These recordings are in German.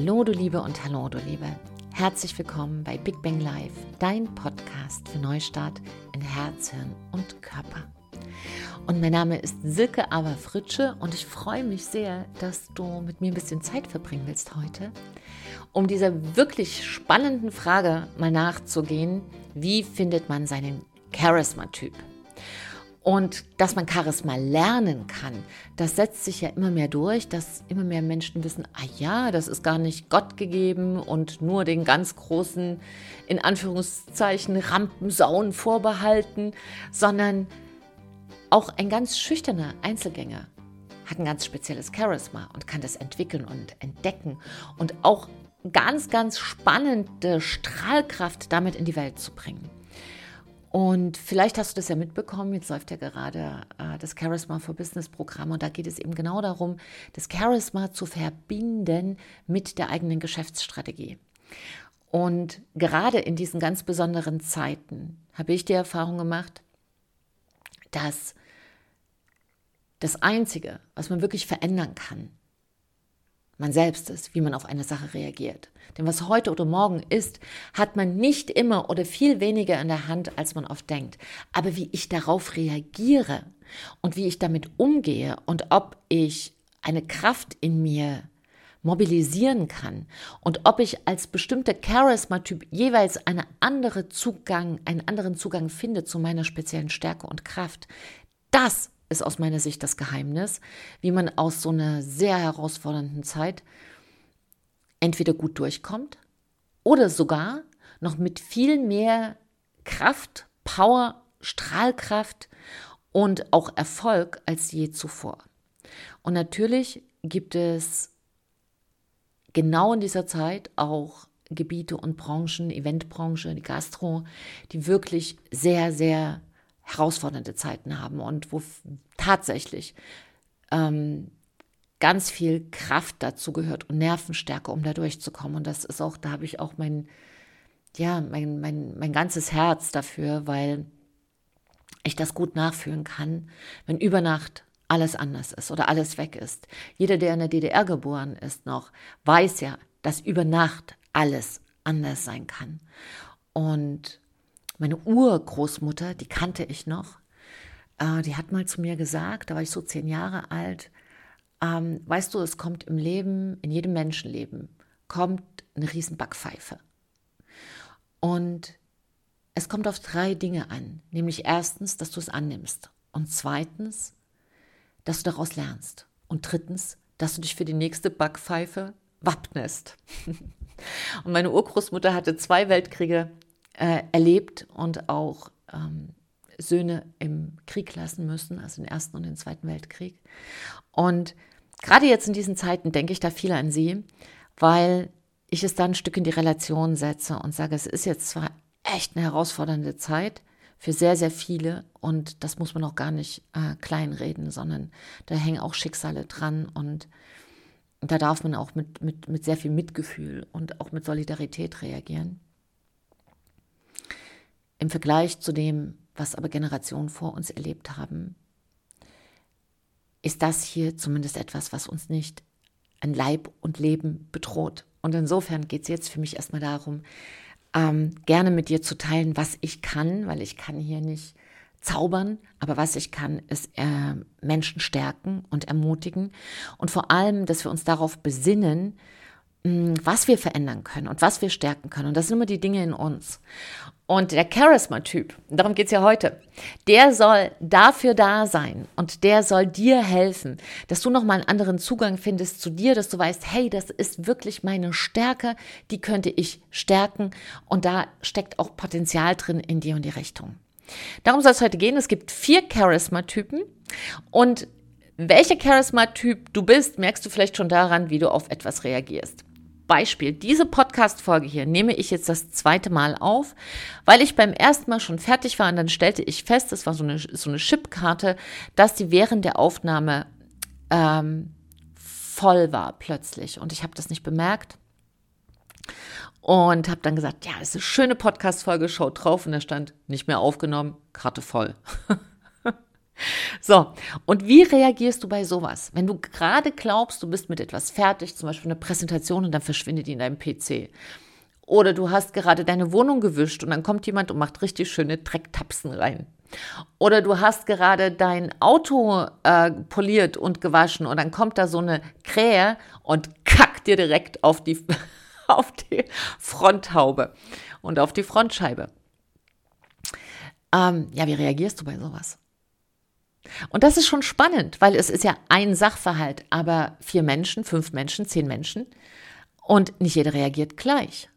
Hallo du Liebe und hallo du Liebe. Herzlich willkommen bei Big Bang Live, dein Podcast für Neustart in Herz, Hirn und Körper. Und mein Name ist Silke Aberfritsche und ich freue mich sehr, dass du mit mir ein bisschen Zeit verbringen willst heute, um dieser wirklich spannenden Frage mal nachzugehen, wie findet man seinen Charisma-Typ? Und dass man Charisma lernen kann, das setzt sich ja immer mehr durch, dass immer mehr Menschen wissen, ah ja, das ist gar nicht Gott gegeben und nur den ganz großen, in Anführungszeichen, Rampensauen vorbehalten, sondern auch ein ganz schüchterner Einzelgänger hat ein ganz spezielles Charisma und kann das entwickeln und entdecken und auch ganz, ganz spannende Strahlkraft damit in die Welt zu bringen. Und vielleicht hast du das ja mitbekommen, jetzt läuft ja gerade äh, das Charisma for Business Programm und da geht es eben genau darum, das Charisma zu verbinden mit der eigenen Geschäftsstrategie. Und gerade in diesen ganz besonderen Zeiten habe ich die Erfahrung gemacht, dass das Einzige, was man wirklich verändern kann, man selbst ist, wie man auf eine Sache reagiert. Denn was heute oder morgen ist, hat man nicht immer oder viel weniger in der Hand, als man oft denkt. Aber wie ich darauf reagiere und wie ich damit umgehe und ob ich eine Kraft in mir mobilisieren kann und ob ich als bestimmter Charisma-Typ jeweils eine andere Zugang, einen anderen Zugang finde zu meiner speziellen Stärke und Kraft, das ist aus meiner Sicht das Geheimnis, wie man aus so einer sehr herausfordernden Zeit entweder gut durchkommt oder sogar noch mit viel mehr Kraft, Power, Strahlkraft und auch Erfolg als je zuvor. Und natürlich gibt es genau in dieser Zeit auch Gebiete und Branchen, Eventbranche, die Gastro, die wirklich sehr, sehr herausfordernde Zeiten haben und wo tatsächlich ähm, ganz viel Kraft dazu gehört und Nervenstärke, um da durchzukommen. Und das ist auch, da habe ich auch mein, ja, mein, mein, mein ganzes Herz dafür, weil ich das gut nachfühlen kann, wenn über Nacht alles anders ist oder alles weg ist. Jeder, der in der DDR geboren ist noch, weiß ja, dass über Nacht alles anders sein kann. Und meine Urgroßmutter, die kannte ich noch, äh, die hat mal zu mir gesagt, da war ich so zehn Jahre alt, ähm, weißt du, es kommt im Leben, in jedem Menschenleben, kommt eine Riesenbackpfeife. Und es kommt auf drei Dinge an, nämlich erstens, dass du es annimmst und zweitens, dass du daraus lernst und drittens, dass du dich für die nächste Backpfeife wappnest. und meine Urgroßmutter hatte zwei Weltkriege äh, erlebt und auch ähm, Söhne im Krieg lassen müssen, also den Ersten und den Zweiten Weltkrieg. Und gerade jetzt in diesen Zeiten denke ich da viel an sie, weil ich es da ein Stück in die Relation setze und sage, es ist jetzt zwar echt eine herausfordernde Zeit für sehr, sehr viele und das muss man auch gar nicht äh, kleinreden, sondern da hängen auch Schicksale dran und da darf man auch mit, mit, mit sehr viel Mitgefühl und auch mit Solidarität reagieren. Im Vergleich zu dem, was aber Generationen vor uns erlebt haben, ist das hier zumindest etwas, was uns nicht an Leib und Leben bedroht. Und insofern geht es jetzt für mich erstmal darum, ähm, gerne mit dir zu teilen, was ich kann, weil ich kann hier nicht zaubern, aber was ich kann, ist äh, Menschen stärken und ermutigen und vor allem, dass wir uns darauf besinnen, was wir verändern können und was wir stärken können. Und das sind immer die Dinge in uns. Und der Charisma-Typ, darum geht es ja heute, der soll dafür da sein und der soll dir helfen, dass du nochmal einen anderen Zugang findest zu dir, dass du weißt, hey, das ist wirklich meine Stärke, die könnte ich stärken und da steckt auch Potenzial drin in dir und die Richtung. Darum soll es heute gehen. Es gibt vier Charisma-Typen und welcher Charisma-Typ du bist, merkst du vielleicht schon daran, wie du auf etwas reagierst. Beispiel, diese Podcast-Folge hier nehme ich jetzt das zweite Mal auf, weil ich beim ersten Mal schon fertig war und dann stellte ich fest, das war so eine, so eine Chipkarte, dass die während der Aufnahme ähm, voll war plötzlich und ich habe das nicht bemerkt und habe dann gesagt, ja, ist eine schöne Podcast-Folge, schaut drauf und da stand nicht mehr aufgenommen, Karte voll. So, und wie reagierst du bei sowas? Wenn du gerade glaubst, du bist mit etwas fertig, zum Beispiel eine Präsentation und dann verschwindet die in deinem PC. Oder du hast gerade deine Wohnung gewischt und dann kommt jemand und macht richtig schöne Drecktapsen rein. Oder du hast gerade dein Auto äh, poliert und gewaschen und dann kommt da so eine Krähe und kackt dir direkt auf die, auf die Fronthaube und auf die Frontscheibe. Ähm, ja, wie reagierst du bei sowas? Und das ist schon spannend, weil es ist ja ein Sachverhalt, aber vier Menschen, fünf Menschen, zehn Menschen und nicht jeder reagiert gleich.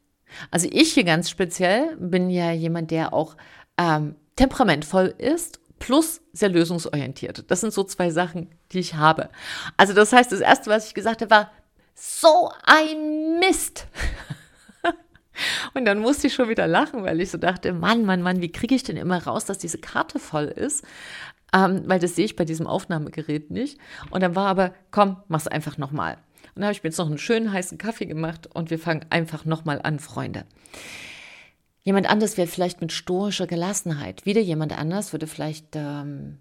Also ich hier ganz speziell bin ja jemand, der auch ähm, temperamentvoll ist plus sehr lösungsorientiert. Das sind so zwei Sachen, die ich habe. Also das heißt, das Erste, was ich gesagt habe, war, so ein Mist. Und dann musste ich schon wieder lachen, weil ich so dachte, Mann, Mann, Mann, wie kriege ich denn immer raus, dass diese Karte voll ist? Ähm, weil das sehe ich bei diesem Aufnahmegerät nicht. Und dann war aber, komm, mach's einfach nochmal. Und dann habe ich mir jetzt noch einen schönen heißen Kaffee gemacht und wir fangen einfach nochmal an, Freunde. Jemand anders wäre vielleicht mit stoischer Gelassenheit. Wieder jemand anders würde vielleicht, ähm,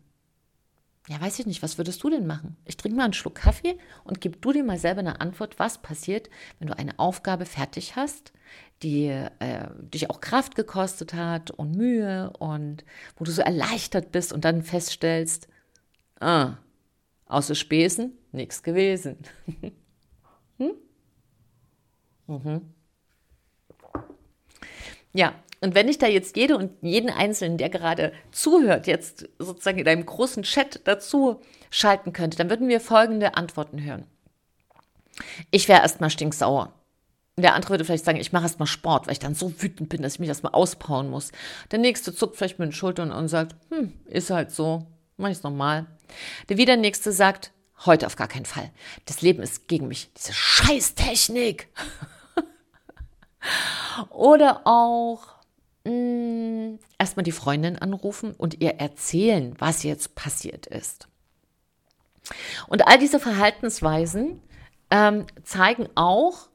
ja, weiß ich nicht, was würdest du denn machen? Ich trinke mal einen Schluck Kaffee und gib du dir mal selber eine Antwort, was passiert, wenn du eine Aufgabe fertig hast, die äh, dich auch Kraft gekostet hat und Mühe und wo du so erleichtert bist und dann feststellst, ah, außer Späßen nichts gewesen. hm? Mhm. Ja, und wenn ich da jetzt jede und jeden Einzelnen, der gerade zuhört, jetzt sozusagen in einem großen Chat dazu schalten könnte, dann würden wir folgende Antworten hören. Ich wäre erstmal stinksauer. Der andere würde vielleicht sagen, ich mache erstmal Sport, weil ich dann so wütend bin, dass ich mich erstmal auspowern muss. Der nächste zuckt vielleicht mit den Schultern und sagt, hm, ist halt so, mach ich's nochmal. Der wieder nächste sagt, heute auf gar keinen Fall. Das Leben ist gegen mich. Diese Scheißtechnik. Oder auch mh, mm, erstmal die Freundin anrufen und ihr erzählen, was jetzt passiert ist. Und all diese Verhaltensweisen ähm, zeigen auch,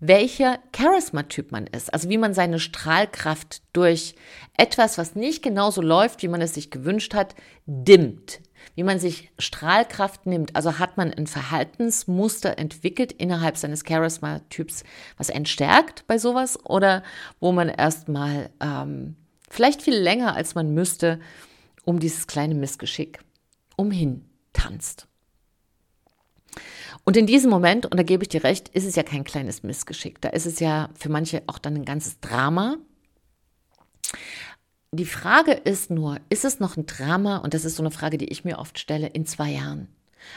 welcher Charisma-Typ man ist. Also wie man seine Strahlkraft durch etwas, was nicht genauso läuft, wie man es sich gewünscht hat, dimmt wie man sich Strahlkraft nimmt. Also hat man ein Verhaltensmuster entwickelt innerhalb seines Charisma-Typs, was einen stärkt bei sowas oder wo man erstmal ähm, vielleicht viel länger als man müsste um dieses kleine Missgeschick umhin tanzt. Und in diesem Moment, und da gebe ich dir recht, ist es ja kein kleines Missgeschick. Da ist es ja für manche auch dann ein ganzes Drama. Die Frage ist nur, ist es noch ein Drama? Und das ist so eine Frage, die ich mir oft stelle, in zwei Jahren.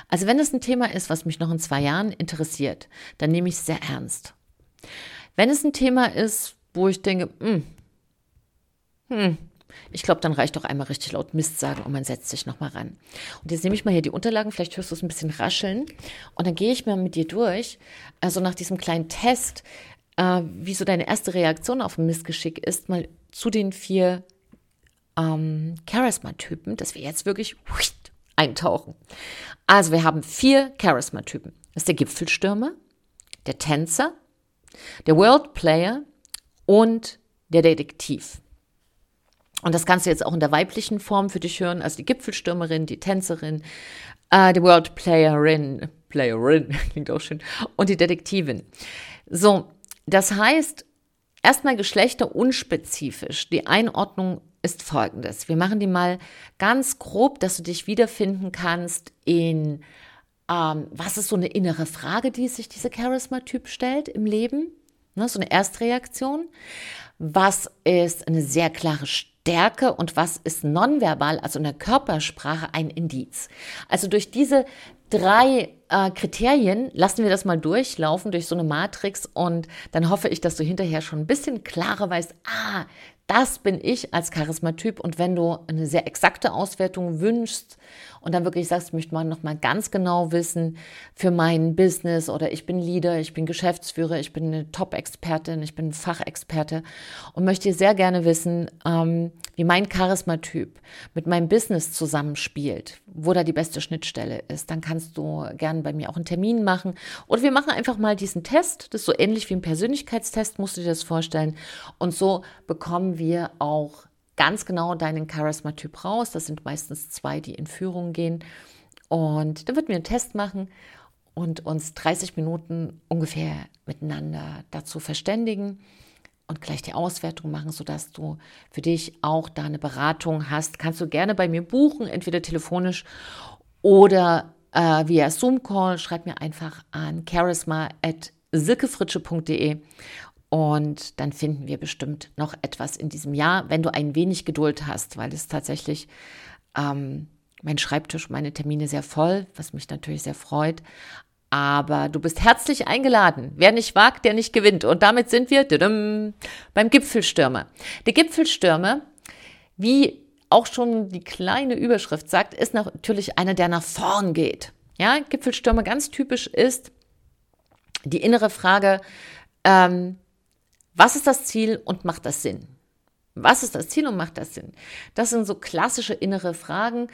Also wenn es ein Thema ist, was mich noch in zwei Jahren interessiert, dann nehme ich es sehr ernst. Wenn es ein Thema ist, wo ich denke, hm, hm, ich glaube, dann reicht doch einmal richtig laut Mist sagen und man setzt sich nochmal ran. Und jetzt nehme ich mal hier die Unterlagen, vielleicht hörst du es ein bisschen rascheln. Und dann gehe ich mal mit dir durch, also nach diesem kleinen Test, äh, wie so deine erste Reaktion auf ein Missgeschick ist, mal zu den vier ähm, Charisma-Typen, dass wir jetzt wirklich eintauchen. Also wir haben vier Charisma-Typen. Das ist der Gipfelstürmer, der Tänzer, der World Player und der Detektiv. Und das kannst du jetzt auch in der weiblichen Form für dich hören, also die Gipfelstürmerin, die Tänzerin, äh, die World Playerin, Playerin, klingt auch schön, und die Detektivin. So, das heißt, erstmal Geschlechter unspezifisch. Die Einordnung ist folgendes. Wir machen die mal ganz grob, dass du dich wiederfinden kannst in, ähm, was ist so eine innere Frage, die sich dieser Charisma-Typ stellt im Leben? Ne, so eine Erstreaktion. Was ist eine sehr klare Stärke und was ist nonverbal, also in der Körpersprache, ein Indiz? Also durch diese drei äh, Kriterien lassen wir das mal durchlaufen durch so eine Matrix und dann hoffe ich, dass du hinterher schon ein bisschen klarer weißt, ah, das bin ich als Charismatyp. Und wenn du eine sehr exakte Auswertung wünschst und dann wirklich sagst, möchte man noch mal ganz genau wissen für mein Business oder ich bin Leader, ich bin Geschäftsführer, ich bin eine Top-Expertin, ich bin Fachexperte und möchte sehr gerne wissen, ähm, wie mein Charismatyp mit meinem Business zusammenspielt, wo da die beste Schnittstelle ist, dann kannst du gerne bei mir auch einen Termin machen oder wir machen einfach mal diesen Test. Das ist so ähnlich wie ein Persönlichkeitstest, musst du dir das vorstellen. Und so bekommen wir auch ganz genau deinen Charisma-Typ raus. Das sind meistens zwei, die in Führung gehen. Und dann wird mir einen Test machen und uns 30 Minuten ungefähr miteinander dazu verständigen und gleich die Auswertung machen, sodass du für dich auch da eine Beratung hast. Kannst du gerne bei mir buchen, entweder telefonisch oder äh, via Zoom-Call. Schreib mir einfach an charisma.silkefritsche.de und dann finden wir bestimmt noch etwas in diesem Jahr, wenn du ein wenig Geduld hast, weil es tatsächlich ähm, mein Schreibtisch, meine Termine sehr voll, was mich natürlich sehr freut. Aber du bist herzlich eingeladen. Wer nicht wagt, der nicht gewinnt. Und damit sind wir beim Gipfelstürmer. Der Gipfelstürmer, wie auch schon die kleine Überschrift sagt, ist natürlich einer, der nach vorn geht. Ja, Gipfelstürmer ganz typisch ist die innere Frage, ähm, was ist das Ziel und macht das Sinn? Was ist das Ziel und macht das Sinn? Das sind so klassische innere Fragen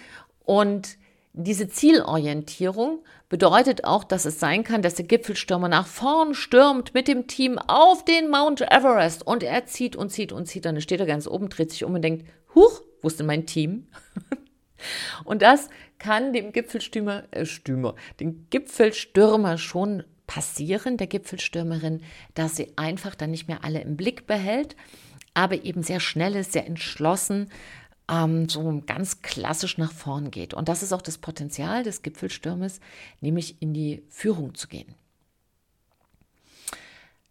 und diese Zielorientierung bedeutet auch, dass es sein kann, dass der Gipfelstürmer nach vorn stürmt mit dem Team auf den Mount Everest und er zieht und zieht und zieht. Dann steht er ganz oben, dreht sich um und denkt, huch, wo ist denn mein Team? und das kann dem Gipfelstürmer, äh, Stürmer, dem Gipfelstürmer schon passieren, der Gipfelstürmerin, dass sie einfach dann nicht mehr alle im Blick behält, aber eben sehr schnell ist, sehr entschlossen, ähm, so ganz klassisch nach vorn geht. Und das ist auch das Potenzial des Gipfelstürmes, nämlich in die Führung zu gehen.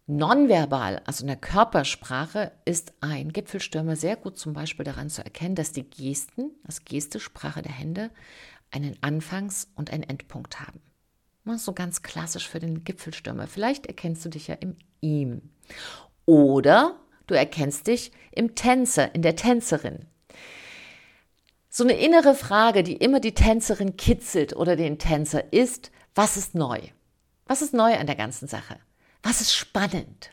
Nonverbal, also in der Körpersprache, ist ein Gipfelstürmer sehr gut zum Beispiel daran zu erkennen, dass die Gesten, das Geste, Sprache der Hände, einen Anfangs- und einen Endpunkt haben. So ganz klassisch für den Gipfelstürmer. Vielleicht erkennst du dich ja im ihm. Oder du erkennst dich im Tänzer, in der Tänzerin so eine innere Frage, die immer die Tänzerin kitzelt oder den Tänzer ist, was ist neu? Was ist neu an der ganzen Sache? Was ist spannend?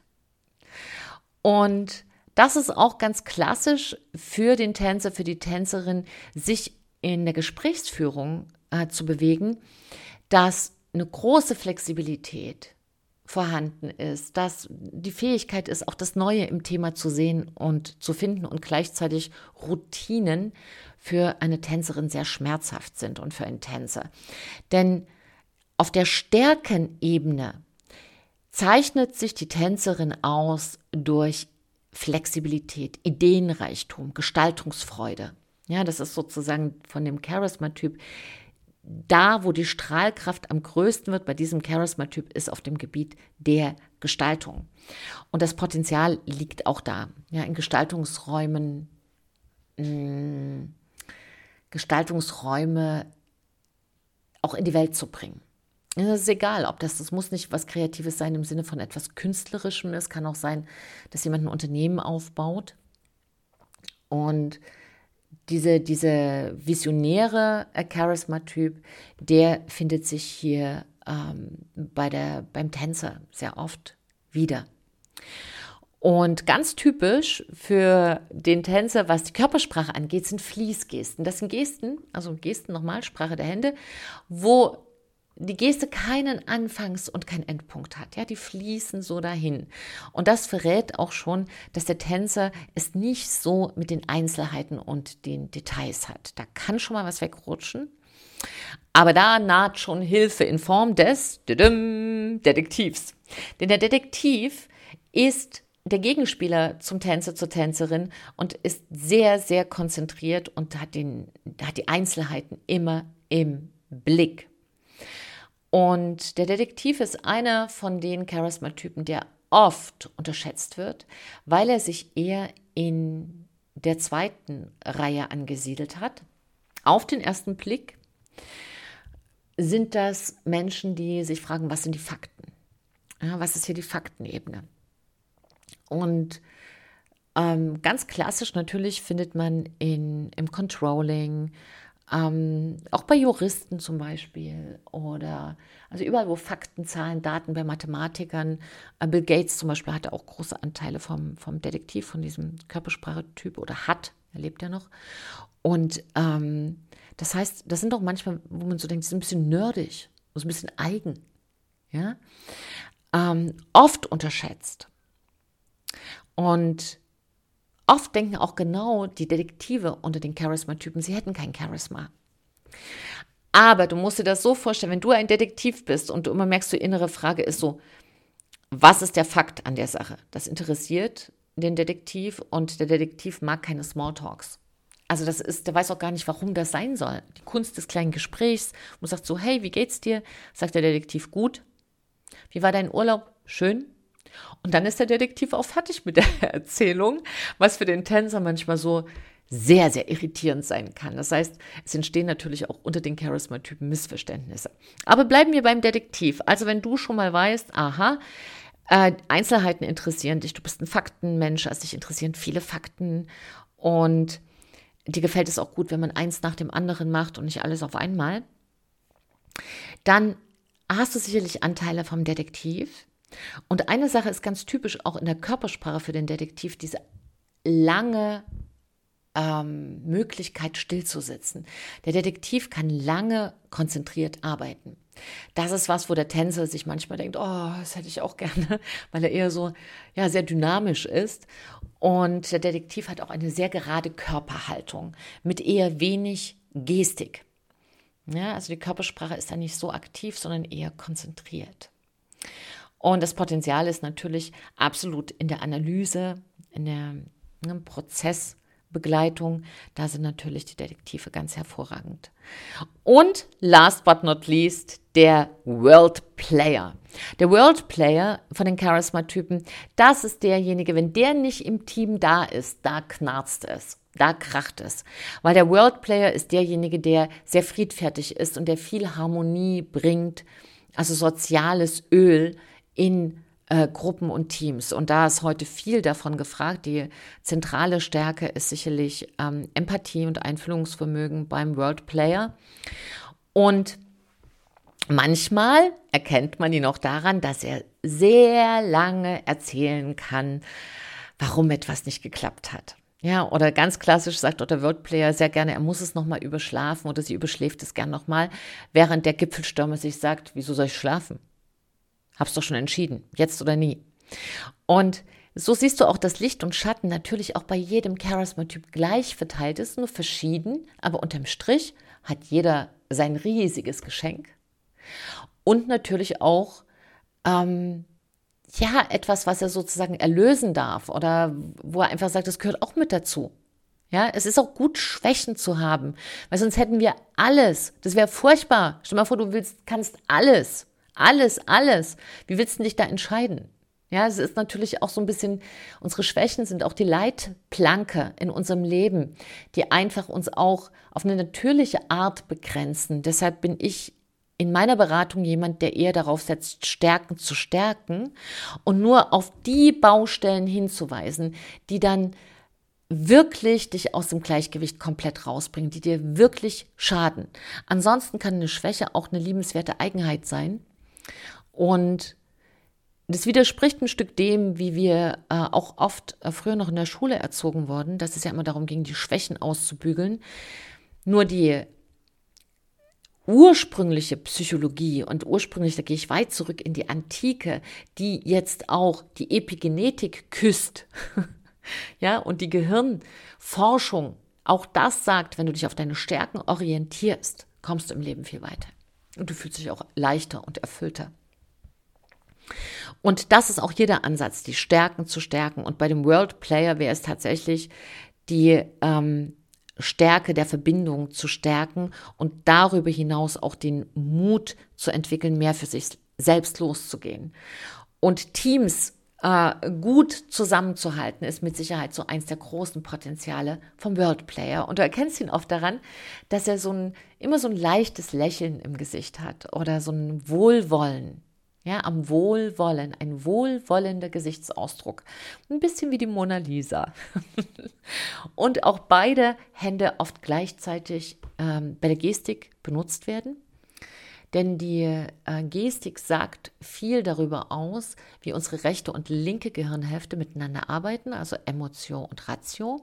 Und das ist auch ganz klassisch für den Tänzer, für die Tänzerin, sich in der Gesprächsführung äh, zu bewegen, dass eine große Flexibilität vorhanden ist, dass die Fähigkeit ist, auch das Neue im Thema zu sehen und zu finden und gleichzeitig Routinen für eine Tänzerin sehr schmerzhaft sind und für einen Tänzer. Denn auf der Stärkenebene zeichnet sich die Tänzerin aus durch Flexibilität, Ideenreichtum, Gestaltungsfreude. Ja, das ist sozusagen von dem Charisma-Typ. Da, wo die Strahlkraft am größten wird bei diesem Charisma-Typ, ist auf dem Gebiet der Gestaltung. Und das Potenzial liegt auch da, ja, in Gestaltungsräumen, mh, mm, Gestaltungsräume auch in die Welt zu bringen. Es ist egal, ob das, das muss nicht was Kreatives sein im Sinne von etwas Künstlerischem. Es kann auch sein, dass jemand ein Unternehmen aufbaut und diese, diese visionäre Charisma-Typ, der findet sich hier ähm, bei der, beim Tänzer sehr oft wieder. Und ganz typisch für den Tänzer, was die Körpersprache angeht, sind Fließgesten. Das sind Gesten, also Gesten nochmal, Sprache der Hände, wo die Geste keinen Anfangs- und keinen Endpunkt hat. Ja, die fließen so dahin. Und das verrät auch schon, dass der Tänzer es nicht so mit den Einzelheiten und den Details hat. Da kann schon mal was wegrutschen. Aber da naht schon Hilfe in Form des Detektivs. Denn der Detektiv ist der Gegenspieler zum Tänzer, zur Tänzerin und ist sehr, sehr konzentriert und hat, den, hat die Einzelheiten immer im Blick. Und der Detektiv ist einer von den Charisma-Typen, der oft unterschätzt wird, weil er sich eher in der zweiten Reihe angesiedelt hat. Auf den ersten Blick sind das Menschen, die sich fragen, was sind die Fakten? Ja, was ist hier die Faktenebene? Und ähm, ganz klassisch natürlich findet man in, im Controlling, ähm, auch bei Juristen zum Beispiel oder also überall, wo Fakten, Zahlen, Daten bei Mathematikern. Äh, Bill Gates zum Beispiel hatte auch große Anteile vom, vom Detektiv, von diesem Körpersprachetyp oder hat, er lebt ja noch. Und ähm, das heißt, das sind auch manchmal, wo man so denkt, die sind ein bisschen nerdig, so ein bisschen eigen. Ja? Ähm, oft unterschätzt. Und oft denken auch genau die Detektive unter den Charisma-Typen, sie hätten kein Charisma. Aber du musst dir das so vorstellen, wenn du ein Detektiv bist und du immer merkst, die innere Frage ist so, was ist der Fakt an der Sache? Das interessiert den Detektiv und der Detektiv mag keine Smalltalks. Also das ist, der weiß auch gar nicht, warum das sein soll. Die Kunst des kleinen Gesprächs. Man sagt so, hey, wie geht's dir? Sagt der Detektiv, gut. Wie war dein Urlaub? Schön. Und dann ist der Detektiv auch fertig mit der Erzählung, was für den Tänzer manchmal so sehr, sehr irritierend sein kann. Das heißt, es entstehen natürlich auch unter den Charisma-Typen Missverständnisse. Aber bleiben wir beim Detektiv. Also wenn du schon mal weißt, aha, äh, Einzelheiten interessieren dich, du bist ein Faktenmensch, also dich interessieren viele Fakten und dir gefällt es auch gut, wenn man eins nach dem anderen macht und nicht alles auf einmal, dann hast du sicherlich Anteile vom Detektiv. Und eine Sache ist ganz typisch auch in der Körpersprache für den Detektiv, diese lange ähm, Möglichkeit stillzusitzen. Der Detektiv kann lange konzentriert arbeiten. Das ist was, wo der Tänzer sich manchmal denkt, oh, das hätte ich auch gerne, weil er eher so, ja, sehr dynamisch ist. Und der Detektiv hat auch eine sehr gerade Körperhaltung mit eher wenig Gestik. Ja, also die Körpersprache ist da nicht so aktiv, sondern eher konzentriert. Und das Potenzial ist natürlich absolut in der Analyse, in der im Prozess Begleitung, da sind natürlich die Detektive ganz hervorragend. Und last but not least, der World Player. Der World Player von den Charisma-Typen, das ist derjenige, wenn der nicht im Team da ist, da knarzt es. Da kracht es. Weil der World Player ist derjenige, der sehr friedfertig ist und der viel Harmonie bringt, also soziales Öl in äh, Gruppen und Teams. Und da ist heute viel davon gefragt. Die zentrale Stärke ist sicherlich ähm, Empathie und Einfühlungsvermögen beim World Player. Und manchmal erkennt man ihn auch daran, dass er sehr lange erzählen kann, warum etwas nicht geklappt hat. Ja, oder ganz klassisch sagt der Wordplayer sehr gerne, er muss es nochmal überschlafen oder sie überschläft es gern nochmal, während der Gipfelstürmer sich sagt, wieso soll ich schlafen? Hab's doch schon entschieden, jetzt oder nie. Und so siehst du auch, dass Licht und Schatten natürlich auch bei jedem Charisma-Typ gleich verteilt ist, nur verschieden, aber unterm Strich hat jeder sein riesiges Geschenk. Und natürlich auch, ähm, ja, etwas, was er sozusagen erlösen darf oder wo er einfach sagt, das gehört auch mit dazu. Ja, es ist auch gut, Schwächen zu haben, weil sonst hätten wir alles. Das wäre furchtbar. Stell dir mal vor, du willst, kannst alles. Alles, alles. Wie willst du dich da entscheiden? Ja, es ist natürlich auch so ein bisschen, unsere Schwächen sind auch die Leitplanke in unserem Leben, die einfach uns auch auf eine natürliche Art begrenzen. Deshalb bin ich in meiner Beratung jemand, der eher darauf setzt, Stärken zu stärken und nur auf die Baustellen hinzuweisen, die dann wirklich dich aus dem Gleichgewicht komplett rausbringen, die dir wirklich schaden. Ansonsten kann eine Schwäche auch eine liebenswerte Eigenheit sein, und das widerspricht ein Stück dem, wie wir äh, auch oft äh, früher noch in der Schule erzogen wurden, dass es ja immer darum ging, die Schwächen auszubügeln. Nur die ursprüngliche Psychologie und ursprünglich, da gehe ich weit zurück in die Antike, die jetzt auch die Epigenetik küsst, ja, und die Gehirnforschung, auch das sagt, wenn du dich auf deine Stärken orientierst, kommst du im Leben viel weiter. Und du fühlst dich auch leichter und erfüllter. Und das ist auch jeder Ansatz, die Stärken zu stärken. Und bei dem World Player wäre es tatsächlich die ähm, Stärke der Verbindung zu stärken und darüber hinaus auch den Mut zu entwickeln, mehr für sich selbst loszugehen. Und Teams äh, gut zusammenzuhalten, ist mit Sicherheit so eins der großen Potenziale vom World Player. Und du erkennst ihn oft daran, dass er so ein, immer so ein leichtes Lächeln im Gesicht hat oder so ein Wohlwollen ja, am Wohlwollen, ein wohlwollender Gesichtsausdruck. Ein bisschen wie die Mona Lisa. und auch beide Hände oft gleichzeitig ähm, bei der Gestik benutzt werden. Denn die äh, Gestik sagt viel darüber aus, wie unsere rechte und linke Gehirnhälfte miteinander arbeiten, also Emotion und Ratio.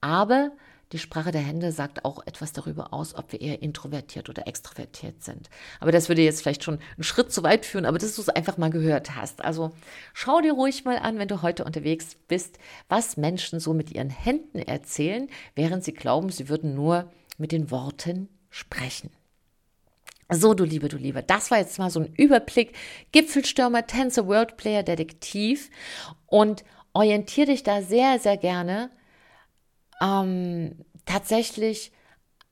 Aber die Sprache der Hände sagt auch etwas darüber aus, ob wir eher introvertiert oder extrovertiert sind. Aber das würde jetzt vielleicht schon einen Schritt zu weit führen, aber dass du es einfach mal gehört hast. Also schau dir ruhig mal an, wenn du heute unterwegs bist, was Menschen so mit ihren Händen erzählen, während sie glauben, sie würden nur mit den Worten sprechen. So, du Liebe, du Liebe, das war jetzt mal so ein Überblick. Gipfelstürmer, Tänzer, Worldplayer, Detektiv und orientiere dich da sehr, sehr gerne ähm, tatsächlich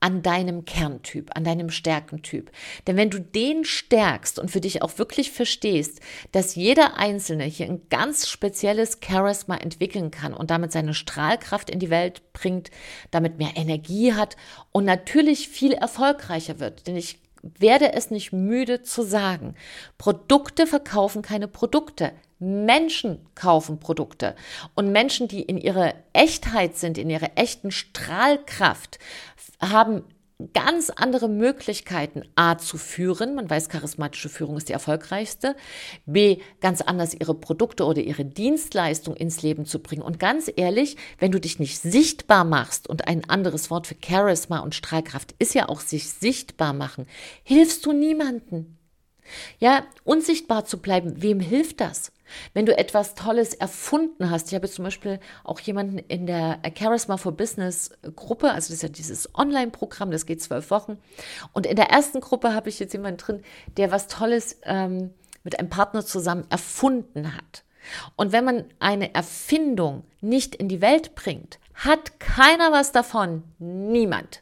an deinem Kerntyp, an deinem Stärkentyp. Denn wenn du den stärkst und für dich auch wirklich verstehst, dass jeder Einzelne hier ein ganz spezielles Charisma entwickeln kann und damit seine Strahlkraft in die Welt bringt, damit mehr Energie hat und natürlich viel erfolgreicher wird. Denn ich werde es nicht müde zu sagen. Produkte verkaufen keine Produkte. Menschen kaufen Produkte. Und Menschen, die in ihrer Echtheit sind, in ihrer echten Strahlkraft, haben ganz andere Möglichkeiten, A zu führen, man weiß, charismatische Führung ist die erfolgreichste, B ganz anders ihre Produkte oder ihre Dienstleistung ins Leben zu bringen. Und ganz ehrlich, wenn du dich nicht sichtbar machst, und ein anderes Wort für Charisma und Strahlkraft ist ja auch sich sichtbar machen, hilfst du niemanden. Ja, unsichtbar zu bleiben, wem hilft das? Wenn du etwas Tolles erfunden hast, ich habe zum Beispiel auch jemanden in der Charisma for Business Gruppe, also das ist ja dieses Online-Programm, das geht zwölf Wochen. Und in der ersten Gruppe habe ich jetzt jemanden drin, der was Tolles ähm, mit einem Partner zusammen erfunden hat. Und wenn man eine Erfindung nicht in die Welt bringt, hat keiner was davon. Niemand.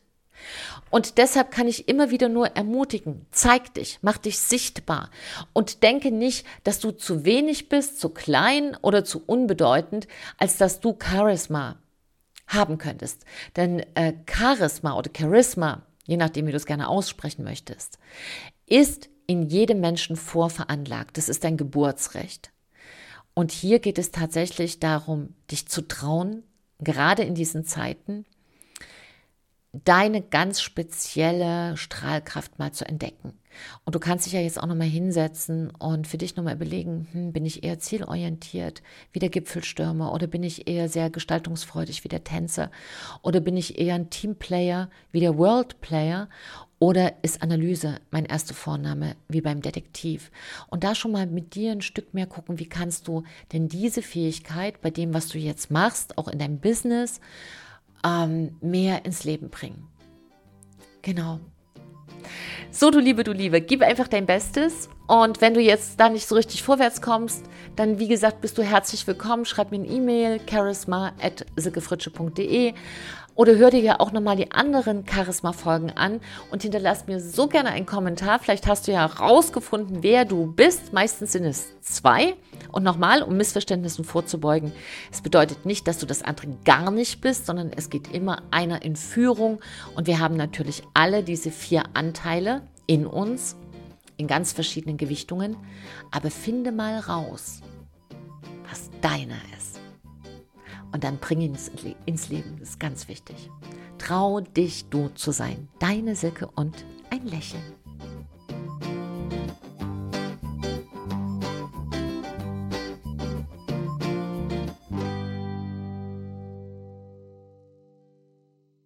Und deshalb kann ich immer wieder nur ermutigen, zeig dich, mach dich sichtbar und denke nicht, dass du zu wenig bist, zu klein oder zu unbedeutend, als dass du Charisma haben könntest. Denn äh, Charisma oder Charisma, je nachdem, wie du es gerne aussprechen möchtest, ist in jedem Menschen vorveranlagt. Das ist dein Geburtsrecht. Und hier geht es tatsächlich darum, dich zu trauen, gerade in diesen Zeiten, deine ganz spezielle Strahlkraft mal zu entdecken. Und du kannst dich ja jetzt auch nochmal hinsetzen und für dich nochmal überlegen, hm, bin ich eher zielorientiert wie der Gipfelstürmer oder bin ich eher sehr gestaltungsfreudig wie der Tänzer oder bin ich eher ein Teamplayer wie der Worldplayer oder ist Analyse mein erster Vorname wie beim Detektiv? Und da schon mal mit dir ein Stück mehr gucken, wie kannst du denn diese Fähigkeit bei dem, was du jetzt machst, auch in deinem Business, ähm, mehr ins Leben bringen. Genau. So, du Liebe, du Liebe, gib einfach dein Bestes. Und wenn du jetzt da nicht so richtig vorwärts kommst, dann, wie gesagt, bist du herzlich willkommen. Schreib mir eine E-Mail, charisma.silkefritsche.de oder hör dir ja auch nochmal die anderen Charisma-Folgen an und hinterlass mir so gerne einen Kommentar. Vielleicht hast du ja herausgefunden, wer du bist. Meistens sind es zwei. Und nochmal, um Missverständnissen vorzubeugen, es bedeutet nicht, dass du das andere gar nicht bist, sondern es geht immer einer in Führung. Und wir haben natürlich alle diese vier Anteile in uns, in ganz verschiedenen Gewichtungen. Aber finde mal raus, was deiner ist. Und dann bring ihn ins Leben. Das ist ganz wichtig. Trau dich, du zu sein. Deine Silke und ein Lächeln.